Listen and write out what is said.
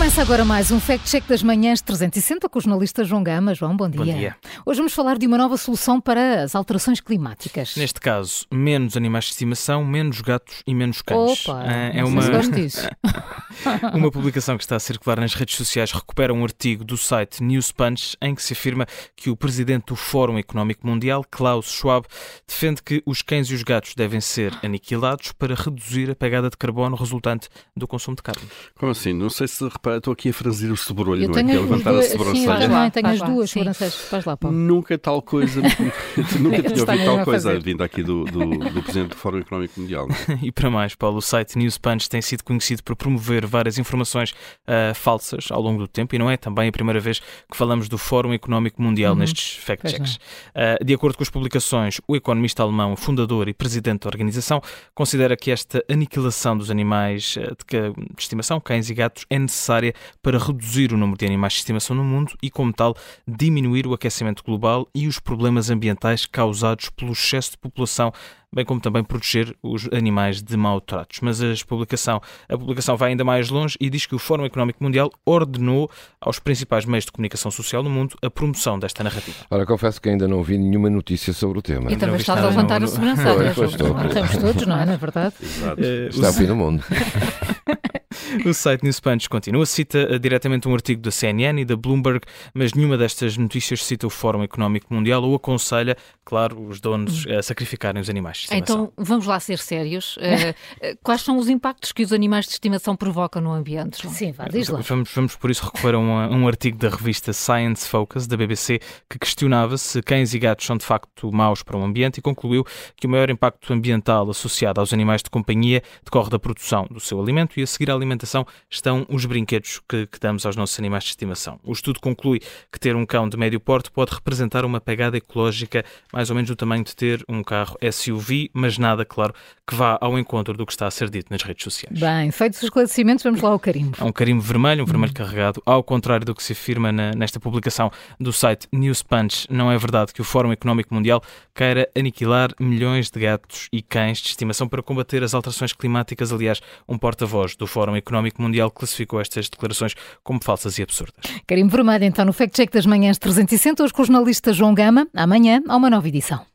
Começa agora mais um Fact Check das Manhãs 360 com o jornalista João Gama. João, bom dia. Bom dia. Hoje vamos falar de uma nova solução para as alterações climáticas. Neste caso, menos animais de estimação, menos gatos e menos cães. Opa, Ah, é uma... gosto disso. uma publicação que está a circular nas redes sociais recupera um artigo do site News Punch em que se afirma que o presidente do Fórum Económico Mundial, Klaus Schwab, defende que os cães e os gatos devem ser aniquilados para reduzir a pegada de carbono resultante do consumo de carne. Como assim? Não sei se repara, estou aqui a franzir o sobrolho, Eu não é? tenho Que é as levantar a duas, sim, eu sobrancelha. também tenho Faz as lá, duas sim. sobrancelhas. Faz lá, Paulo. Nunca tal coisa, nunca tinha ouvido a tal coisa vindo aqui do, do, do Presidente do Fórum Económico Mundial. é? E para mais, Paulo, o site News Punch tem sido conhecido por promover várias informações ah, falsas ao longo do tempo e não é também a primeira vez que falamos do Fórum Económico Mundial nestes Uhum. Pois fact-checks. Ah, de acordo com as publicações, o economista alemão, fundador e presidente da organização, considera que esta aniquilação dos animais ah, de, de estimação, cães e gatos, é necessária para reduzir o número de animais de estimação no mundo e, como tal, diminuir o aquecimento global e os problemas ambientais causados pelo excesso de população bem como também proteger os animais de maus tratos. Mas as publicação, a publicação vai ainda mais longe e diz que o Fórum Económico Mundial ordenou aos principais meios de comunicação social no mundo a promoção desta narrativa. Ora, confesso que ainda não vi nenhuma notícia sobre o tema. E também estás a levantar no- a sobrancelha. Estou. Estamos todos, não é? Não é verdade? Exato. Está o fim do mundo. O site News Punch continua, cita eh, diretamente um artigo da CNN e da Bloomberg, mas nenhuma destas notícias cita o Fórum Económico Mundial ou aconselha, claro, os donos a sacrificarem os animais de estimação. Então vamos lá ser sérios. Eh, eh, quais são os impactos que os animais de estimação provocam no ambiente? João? Sim, vá, diz lá. Vamos, vamos por isso recorrer a um, a um artigo da revista Science Focus, da BBC, que questionava se cães e gatos são de facto maus para o ambiente e concluiu que o maior impacto ambiental associado aos animais de companhia decorre da produção do seu alimento e a seguir à alimentação estão os brinquedos que, que damos aos nossos animais de estimação. O estudo conclui que ter um cão de médio porte pode representar uma pegada ecológica mais ou menos do tamanho de ter um carro SUV, mas nada, claro, que vá ao encontro do que está a ser dito nas redes sociais. Bem, feitos os esclarecimentos, vamos lá ao carimbo. Há um carimbo vermelho, um vermelho carregado, ao contrário do que se afirma na- nesta publicação do site News Punch. Não é verdade que o Fórum Económico Mundial queira aniquilar milhões de gatos e cães de estimação para combater as alterações climáticas. Aliás, um porta-voz do Fórum Económico Mundial classificou estas declarações como falsas e absurdas. Carimbo vermelho, então, no Fact Check das Manhãs 360, hoje com o jornalista João Gama. Amanhã há uma nova edição.